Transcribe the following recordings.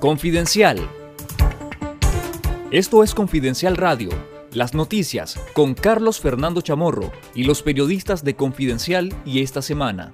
Confidencial. Esto es Confidencial Radio, las noticias con Carlos Fernando Chamorro y los periodistas de Confidencial y esta semana.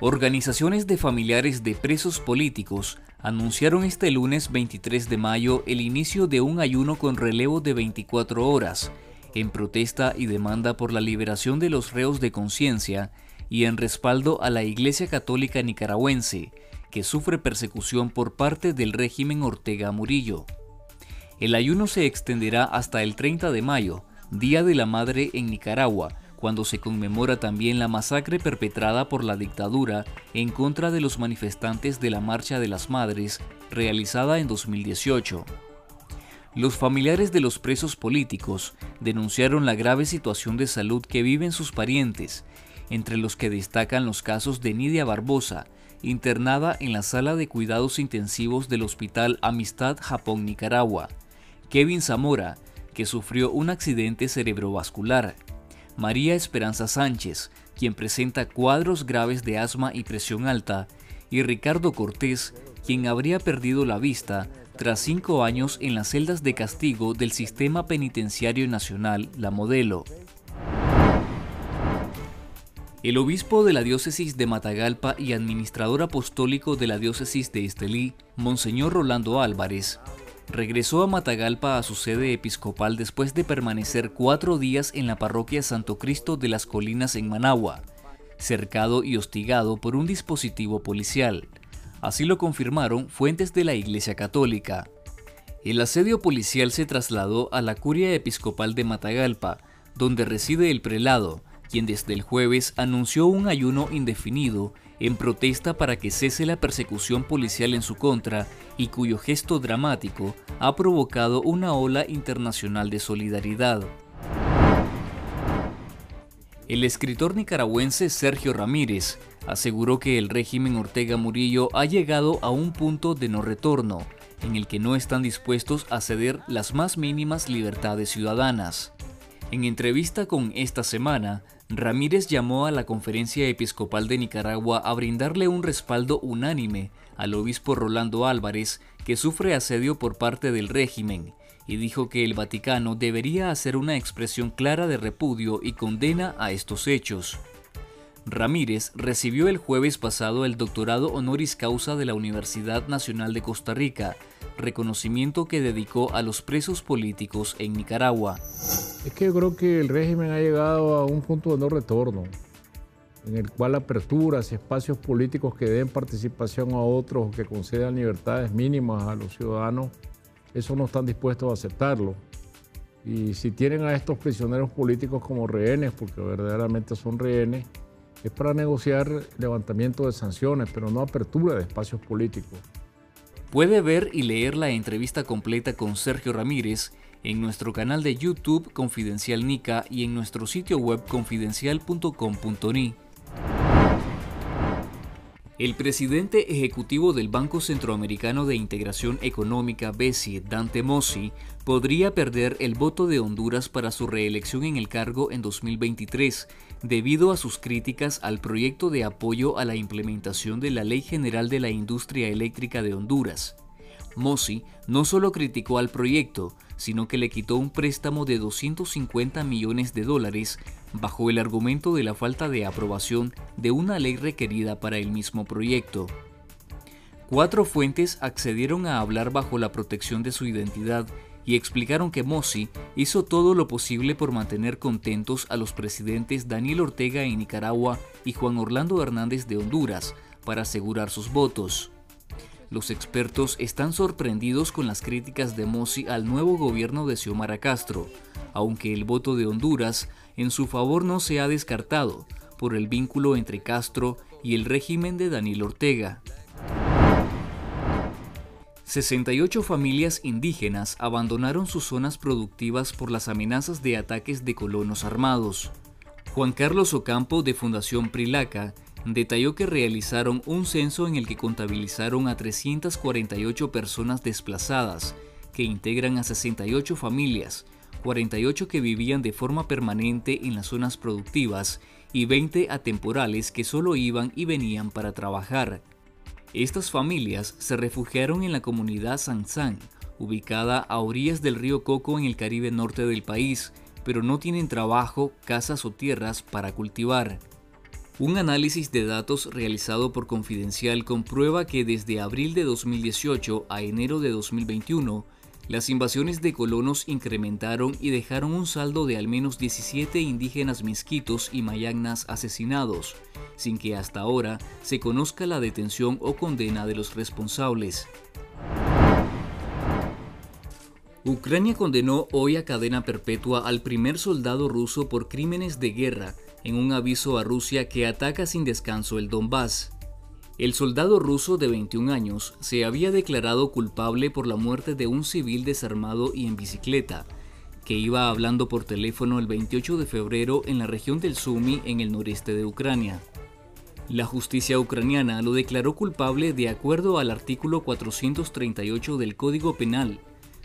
Organizaciones de familiares de presos políticos anunciaron este lunes 23 de mayo el inicio de un ayuno con relevo de 24 horas, en protesta y demanda por la liberación de los reos de conciencia y en respaldo a la Iglesia Católica Nicaragüense, que sufre persecución por parte del régimen Ortega Murillo. El ayuno se extenderá hasta el 30 de mayo, Día de la Madre en Nicaragua, cuando se conmemora también la masacre perpetrada por la dictadura en contra de los manifestantes de la Marcha de las Madres, realizada en 2018. Los familiares de los presos políticos denunciaron la grave situación de salud que viven sus parientes entre los que destacan los casos de Nidia Barbosa, internada en la sala de cuidados intensivos del Hospital Amistad Japón Nicaragua, Kevin Zamora, que sufrió un accidente cerebrovascular, María Esperanza Sánchez, quien presenta cuadros graves de asma y presión alta, y Ricardo Cortés, quien habría perdido la vista tras cinco años en las celdas de castigo del Sistema Penitenciario Nacional, la Modelo. El obispo de la diócesis de Matagalpa y administrador apostólico de la diócesis de Estelí, Monseñor Rolando Álvarez, regresó a Matagalpa a su sede episcopal después de permanecer cuatro días en la parroquia Santo Cristo de las Colinas en Managua, cercado y hostigado por un dispositivo policial. Así lo confirmaron fuentes de la Iglesia Católica. El asedio policial se trasladó a la curia episcopal de Matagalpa, donde reside el prelado, quien desde el jueves anunció un ayuno indefinido en protesta para que cese la persecución policial en su contra y cuyo gesto dramático ha provocado una ola internacional de solidaridad. El escritor nicaragüense Sergio Ramírez aseguró que el régimen Ortega Murillo ha llegado a un punto de no retorno, en el que no están dispuestos a ceder las más mínimas libertades ciudadanas. En entrevista con esta semana, Ramírez llamó a la Conferencia Episcopal de Nicaragua a brindarle un respaldo unánime al obispo Rolando Álvarez, que sufre asedio por parte del régimen, y dijo que el Vaticano debería hacer una expresión clara de repudio y condena a estos hechos. Ramírez recibió el jueves pasado el doctorado honoris causa de la Universidad Nacional de Costa Rica, reconocimiento que dedicó a los presos políticos en Nicaragua. Es que yo creo que el régimen ha llegado a un punto de no retorno, en el cual aperturas y espacios políticos que den participación a otros o que concedan libertades mínimas a los ciudadanos, eso no están dispuestos a aceptarlo. Y si tienen a estos prisioneros políticos como rehenes, porque verdaderamente son rehenes, es para negociar levantamiento de sanciones, pero no apertura de espacios políticos. Puede ver y leer la entrevista completa con Sergio Ramírez en nuestro canal de YouTube Confidencial Nica y en nuestro sitio web confidencial.com.ni. El presidente ejecutivo del Banco Centroamericano de Integración Económica, BESI, Dante Mossi, podría perder el voto de Honduras para su reelección en el cargo en 2023, debido a sus críticas al proyecto de apoyo a la implementación de la Ley General de la Industria Eléctrica de Honduras. Mossi no solo criticó al proyecto, sino que le quitó un préstamo de 250 millones de dólares bajo el argumento de la falta de aprobación de una ley requerida para el mismo proyecto. Cuatro fuentes accedieron a hablar bajo la protección de su identidad y explicaron que Mossi hizo todo lo posible por mantener contentos a los presidentes Daniel Ortega en Nicaragua y Juan Orlando Hernández de Honduras para asegurar sus votos. Los expertos están sorprendidos con las críticas de Mossi al nuevo gobierno de Xiomara Castro, aunque el voto de Honduras en su favor no se ha descartado por el vínculo entre Castro y el régimen de Daniel Ortega. 68 familias indígenas abandonaron sus zonas productivas por las amenazas de ataques de colonos armados. Juan Carlos Ocampo de Fundación Prilaca detalló que realizaron un censo en el que contabilizaron a 348 personas desplazadas, que integran a 68 familias, 48 que vivían de forma permanente en las zonas productivas y 20 atemporales que solo iban y venían para trabajar. Estas familias se refugiaron en la comunidad San ubicada a orillas del río Coco en el Caribe norte del país, pero no tienen trabajo, casas o tierras para cultivar. Un análisis de datos realizado por Confidencial comprueba que desde abril de 2018 a enero de 2021, las invasiones de colonos incrementaron y dejaron un saldo de al menos 17 indígenas mezquitos y mayagnas asesinados, sin que hasta ahora se conozca la detención o condena de los responsables. Ucrania condenó hoy a cadena perpetua al primer soldado ruso por crímenes de guerra en un aviso a Rusia que ataca sin descanso el Donbass. El soldado ruso de 21 años se había declarado culpable por la muerte de un civil desarmado y en bicicleta, que iba hablando por teléfono el 28 de febrero en la región del Sumy en el noreste de Ucrania. La justicia ucraniana lo declaró culpable de acuerdo al artículo 438 del Código Penal,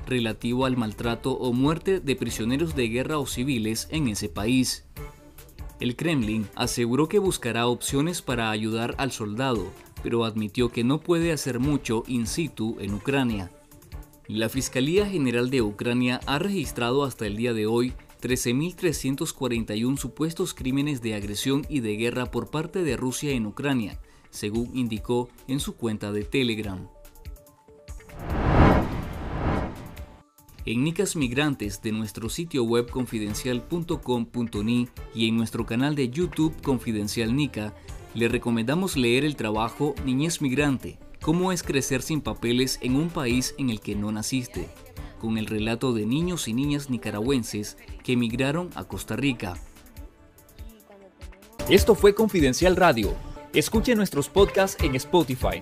relativo al maltrato o muerte de prisioneros de guerra o civiles en ese país. El Kremlin aseguró que buscará opciones para ayudar al soldado, pero admitió que no puede hacer mucho in situ en Ucrania. La Fiscalía General de Ucrania ha registrado hasta el día de hoy 13.341 supuestos crímenes de agresión y de guerra por parte de Rusia en Ucrania, según indicó en su cuenta de Telegram. En Nicas Migrantes de nuestro sitio web confidencial.com.ni y en nuestro canal de YouTube Confidencial Nica, le recomendamos leer el trabajo Niñez Migrante, cómo es crecer sin papeles en un país en el que no naciste, con el relato de niños y niñas nicaragüenses que emigraron a Costa Rica. Esto fue Confidencial Radio. Escuche nuestros podcasts en Spotify